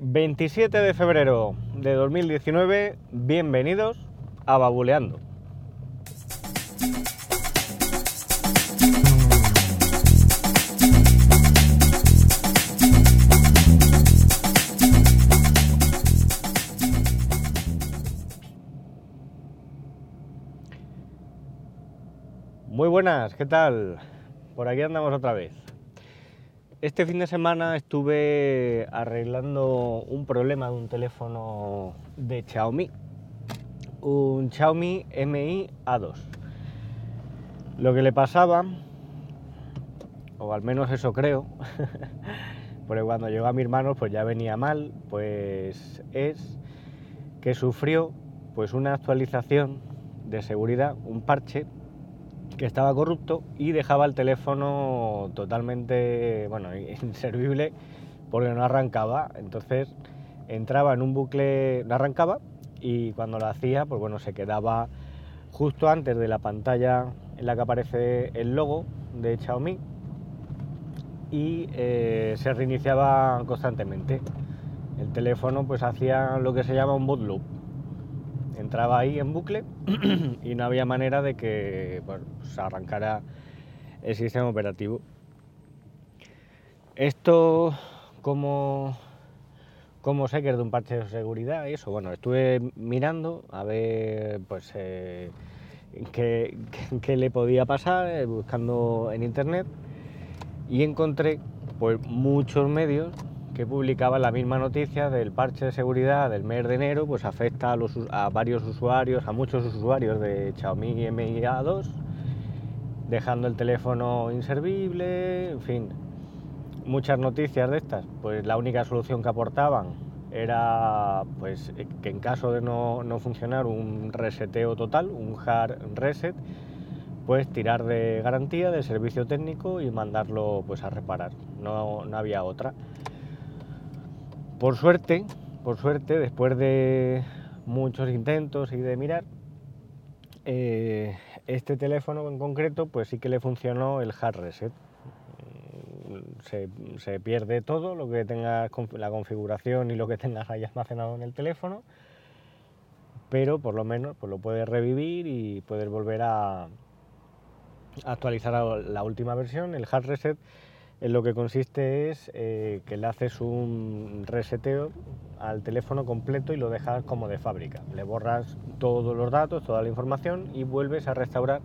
27 de febrero de 2019, bienvenidos a Babuleando. Muy buenas, ¿qué tal? Por aquí andamos otra vez. Este fin de semana estuve arreglando un problema de un teléfono de Xiaomi, un Xiaomi Mi A2. Lo que le pasaba, o al menos eso creo, porque cuando llegó a mis manos pues ya venía mal, pues es que sufrió pues una actualización de seguridad, un parche que estaba corrupto y dejaba el teléfono totalmente, bueno, inservible porque no arrancaba. Entonces entraba en un bucle, no arrancaba y cuando lo hacía, pues bueno, se quedaba justo antes de la pantalla en la que aparece el logo de Xiaomi y eh, se reiniciaba constantemente. El teléfono pues hacía lo que se llama un boot loop entraba ahí en bucle y no había manera de que pues arrancara el sistema operativo. Esto, como, como sé que es de un parche de seguridad y eso, bueno, estuve mirando a ver pues eh, qué, qué, le podía pasar, eh, buscando en internet y encontré pues muchos medios que publicaba la misma noticia del parche de seguridad del mes de enero, pues afecta a, varios usuarios, a muchos usuarios de Xiaomi Mi A2, dejando el teléfono inservible, en fin, muchas noticias de estas. Pues la única solución que aportaban era pues que en caso de no, no funcionar un reseteo total, un hard reset, pues tirar de garantía, de servicio técnico y mandarlo pues a reparar. No, no había otra. Por suerte, por suerte, después de muchos intentos y de mirar, eh, este teléfono en concreto, pues sí que le funcionó el hard reset. Se, se, pierde todo, lo que tengas, la configuración y lo que tengas ahí almacenado en el teléfono, pero por lo menos pues lo puedes revivir y puedes volver a actualizar la última versión. El hard reset en lo que consiste es eh, que le haces un reseteo al teléfono completo y lo dejas como de fábrica. Le borras todos los datos, toda la información y vuelves a restaurar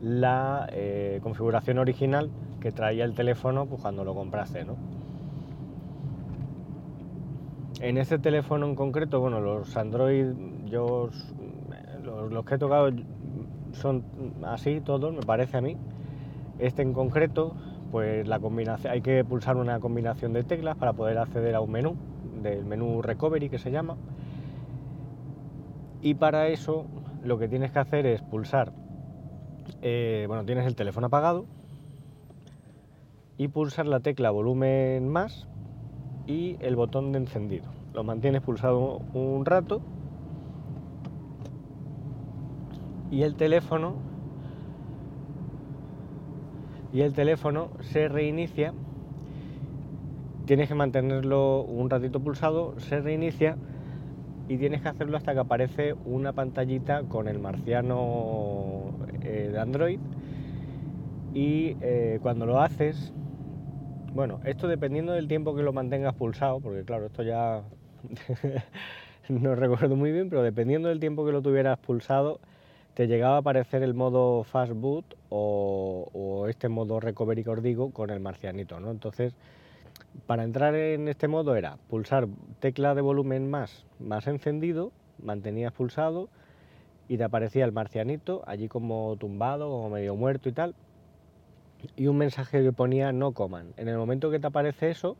la eh, configuración original que traía el teléfono pues, cuando lo compraste. ¿no? En este teléfono en concreto, bueno, los Android, yo los, los que he tocado son así todos, me parece a mí. Este en concreto pues la combinación, hay que pulsar una combinación de teclas para poder acceder a un menú, del menú Recovery que se llama. Y para eso lo que tienes que hacer es pulsar, eh, bueno, tienes el teléfono apagado y pulsar la tecla volumen más y el botón de encendido. Lo mantienes pulsado un rato y el teléfono y el teléfono se reinicia, tienes que mantenerlo un ratito pulsado, se reinicia y tienes que hacerlo hasta que aparece una pantallita con el marciano eh, de Android. Y eh, cuando lo haces, bueno, esto dependiendo del tiempo que lo mantengas pulsado, porque claro, esto ya no recuerdo muy bien, pero dependiendo del tiempo que lo tuvieras pulsado, te llegaba a aparecer el modo Fast Boot o, este modo Recovery que os digo con el marcianito, ¿no? Entonces, para entrar en este modo era pulsar tecla de volumen más, más encendido, mantenías pulsado y te aparecía el marcianito allí como tumbado, o medio muerto y tal, y un mensaje que ponía no coman. En el momento que te aparece eso,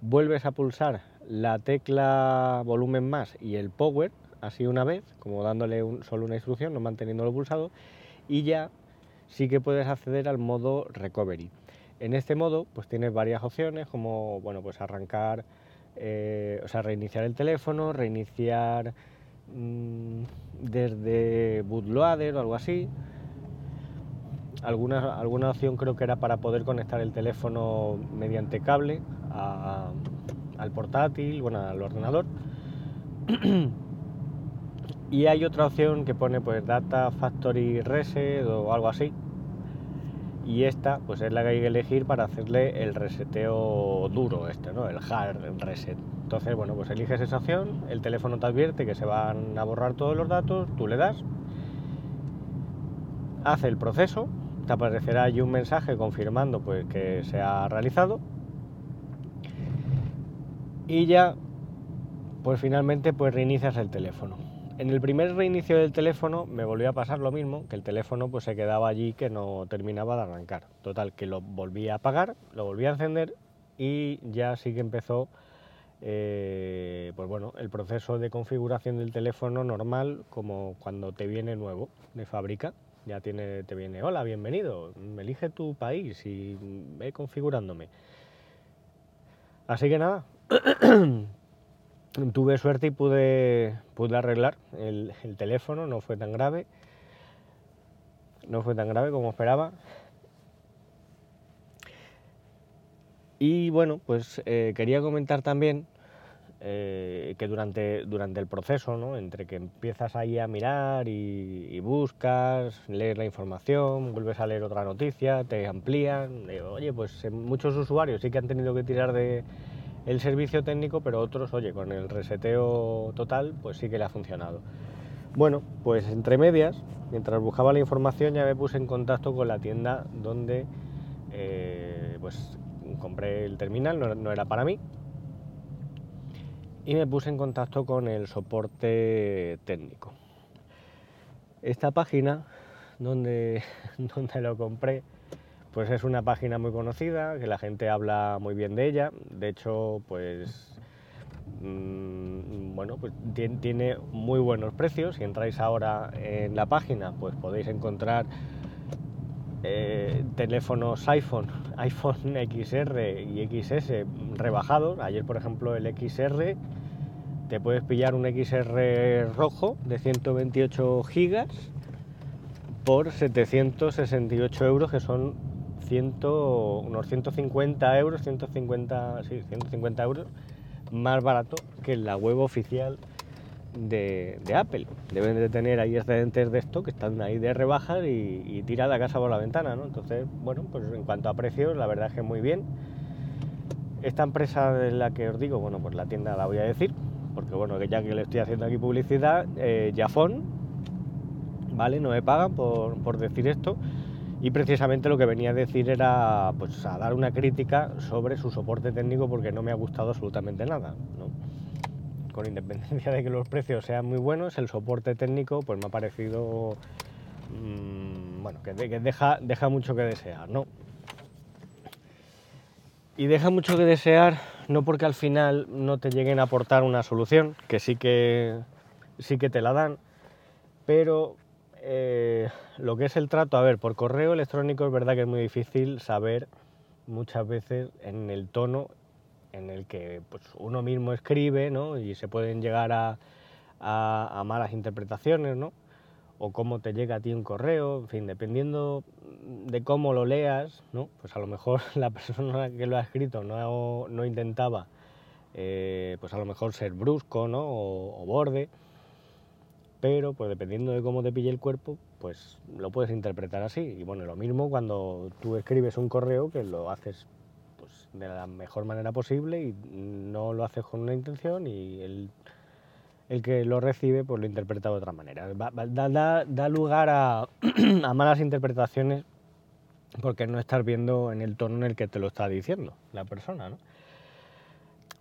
vuelves a pulsar la tecla volumen más y el power así una vez, como dándole solo una instrucción, no manteniéndolo pulsado, y ya sí que puedes acceder al modo recovery. En este modo, pues tienes varias opciones, como bueno, pues arrancar, eh, o sea, reiniciar el teléfono, reiniciar mmm, desde bootloader o algo así. Alguna, alguna opción creo que era para poder conectar el teléfono mediante cable al portátil, bueno, al ordenador. y hay otra opción que pone pues Data Factory Reset o algo así. Y esta pues es la que hay que elegir para hacerle el reseteo duro este, ¿no? El hard reset. Entonces, bueno, pues eliges esa opción, el teléfono te advierte que se van a borrar todos los datos, tú le das, hace el proceso, te aparecerá allí un mensaje confirmando pues que se ha realizado y ya pues finalmente pues reinicias el teléfono. En el primer reinicio del teléfono me volvió a pasar lo mismo, que el teléfono pues se quedaba allí que no terminaba de arrancar. Total, que lo volví a apagar, lo volví a encender y ya sí que empezó eh, pues bueno, el proceso de configuración del teléfono normal como cuando te viene nuevo de fábrica. Ya tiene, te viene, hola, bienvenido, elige tu país y ve configurándome. Así que nada, tuve suerte y pude, pude arreglar el, teléfono, no fue tan grave. No fue tan grave como esperaba. Y bueno, pues eh, quería comentar también eh, que durante, durante el proceso, ¿no? entre que empiezas ahí a mirar y, buscas, lees la información, vuelves a leer otra noticia, te amplían, oye, pues muchos usuarios sí que han tenido que tirar de el servicio técnico, pero otros, oye, con el reseteo total, pues sí que le ha funcionado. Bueno, pues entre medias, mientras buscaba la información ya me puse en contacto con la tienda donde eh, pues compré el terminal, no era para mí, y me puse en contacto con el soporte técnico. Esta página donde, donde lo compré, pues es una página muy conocida, que la gente habla muy bien de ella. De hecho, pues mm, bueno, pues tiene, muy buenos precios. Si entráis ahora en la página, pues podéis encontrar eh, teléfonos iPhone, iPhone XR y XS rebajados. Ayer, por ejemplo, el XR te puedes pillar un XR rojo de 128 gigas por 768 euros, que son unos 150 euros, 150, sí, 150 euros más barato que la web oficial de, Apple. Deben de tener ahí excedentes de esto que están ahí de rebajas y, tira la casa por la ventana, ¿no? Entonces, bueno, pues en cuanto a precios, la verdad es que muy bien. Esta empresa de la que os digo, bueno, pues la tienda la voy a decir, porque bueno, que ya que le estoy haciendo aquí publicidad, eh, ¿vale? No me pagan por, por, decir esto. Y precisamente lo que venía a decir era pues a dar una crítica sobre su soporte técnico porque no me ha gustado absolutamente nada, ¿no? Con independencia de que los precios sean muy buenos, el soporte técnico pues me ha parecido mmm, bueno, que, que, deja, deja mucho que desear, ¿no? Y deja mucho que desear no porque al final no te lleguen a aportar una solución, que sí que, sí que te la dan, pero eh, lo que es el trato, a ver, por correo electrónico es verdad que es muy difícil saber muchas veces en el tono en el que pues, uno mismo escribe, ¿no? Y se pueden llegar a, a malas interpretaciones, ¿no? o cómo te llega a ti un correo, en fin, dependiendo de cómo lo leas, ¿no? pues a lo mejor la persona que lo ha escrito no, no intentaba, eh, pues a lo mejor ser brusco ¿no? o, borde, pero pues dependiendo de cómo te pille el cuerpo, pues lo puedes interpretar así. Y bueno, lo mismo cuando tú escribes un correo que lo haces pues, de la mejor manera posible y no lo haces con una intención y el el que lo recibe pues lo interpreta de otra manera. Da, lugar a, malas interpretaciones porque no estás viendo en el tono en el que te lo está diciendo la persona. ¿no?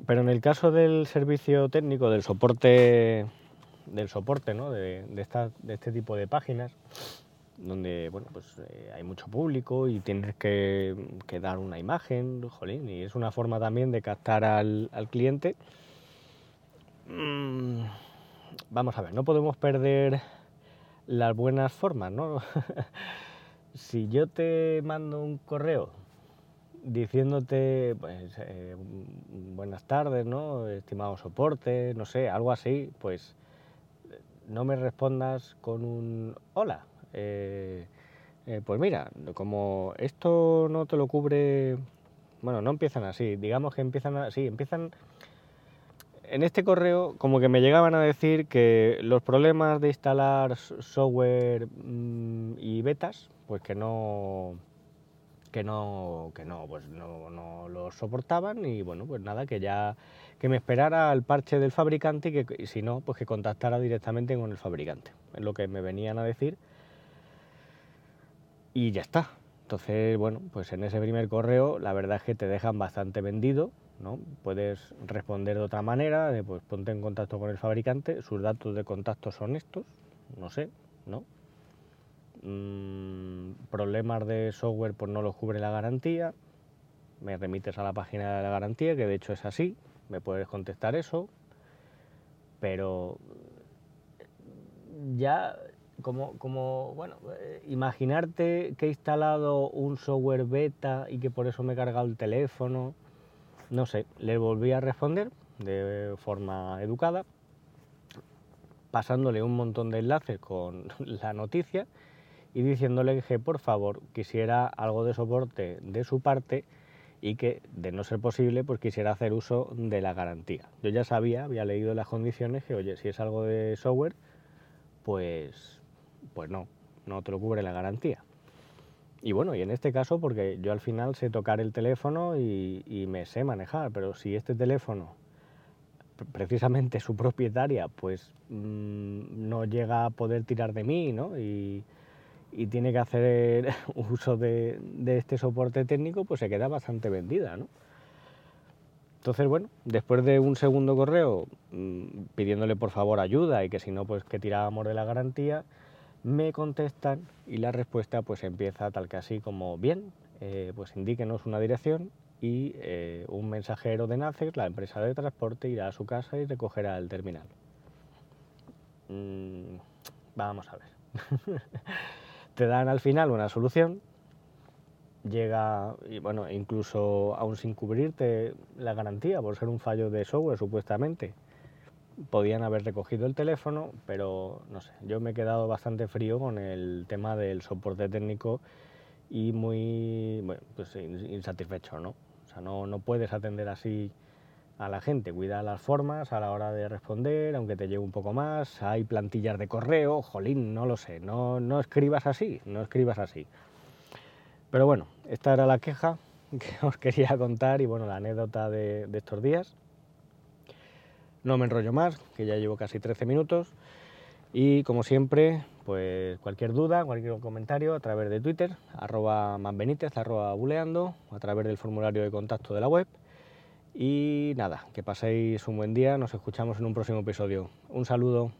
Pero en el caso del servicio técnico, del soporte, del soporte ¿no? de, de, este tipo de páginas, donde bueno, pues, eh, hay mucho público y tienes que, dar una imagen, jolín, y es una forma también de captar al, cliente Mm, vamos a ver, no podemos perder las buenas formas, ¿no? si yo te mando un correo diciéndote, pues, eh, buenas tardes, ¿no? Estimado soporte, no sé, algo así, pues no me respondas con un hola. Eh, eh, pues mira, como esto no te lo cubre bueno, no empiezan así, digamos que empiezan así, empiezan... En este correo como que me llegaban a decir que los problemas de instalar software mm, y betas, pues que no que no que no pues no, no lo soportaban y bueno pues nada que ya que me esperara al parche del fabricante y que si no pues que contactara directamente con el fabricante es lo que me venían a decir y ya está entonces, bueno, pues en ese primer correo la verdad es que te dejan bastante vendido, ¿no? Puedes responder de otra manera, de, pues ponte en contacto con el fabricante, sus datos de contacto son estos, no sé, ¿no? Mm, problemas de software pues no los cubre la garantía, me remites a la página de la garantía, que de hecho es así, me puedes contestar eso, pero ya como, como, bueno, eh, imaginarte que he instalado un software beta y que por eso me he cargado el teléfono, no sé, le volví a responder de forma educada, pasándole un montón de enlaces con la noticia y diciéndole que por favor quisiera algo de soporte de su parte y que de no ser posible pues quisiera hacer uso de la garantía. Yo ya sabía, había leído las condiciones que oye, si es algo de software, pues pues no, no te lo cubre la garantía. Y bueno, y en este caso, porque yo al final sé tocar el teléfono y, me sé manejar, pero si este teléfono, precisamente su propietaria, pues mm, no llega a poder tirar de mí, ¿no? Y, tiene que hacer uso de, este soporte técnico, pues se queda bastante vendida, ¿no? Entonces, bueno, después de un segundo correo mm, pidiéndole por favor ayuda y que si no, pues que tirábamos de la garantía, me contestan y la respuesta pues empieza tal que así como bien, eh, pues indíquenos una dirección y eh, un mensajero de NACES, la empresa de transporte, irá a su casa y recogerá el terminal. Mm, vamos a ver. Te dan al final una solución, llega, y bueno, incluso aún sin cubrirte la garantía por ser un fallo de software supuestamente, podían haber recogido el teléfono, pero no sé, yo me he quedado bastante frío con el tema del soporte técnico y muy pues insatisfecho, ¿no? O sea, no, no puedes atender así a la gente, cuida las formas a la hora de responder, aunque te lleve un poco más, hay plantillas de correo, jolín, no lo sé, no, no escribas así, no escribas así. Pero bueno, esta era la queja que os quería contar y bueno, la anécdota de, estos días. No me enrollo más, que ya llevo casi 13 minutos. Y como siempre, pues cualquier duda, cualquier comentario a través de Twitter, arroba manbenítez, arroba buleando, a través del formulario de contacto de la web. Y nada, que paséis un buen día, nos escuchamos en un próximo episodio. Un saludo.